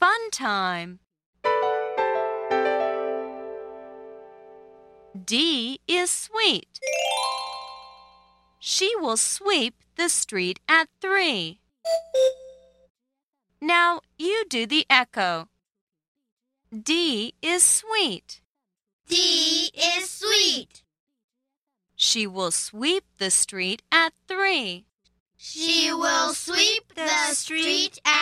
Fun time. D is sweet. She will sweep the street at three. Now you do the echo. D is sweet. D is sweet. She will sweep the street at three. She will sweep the street at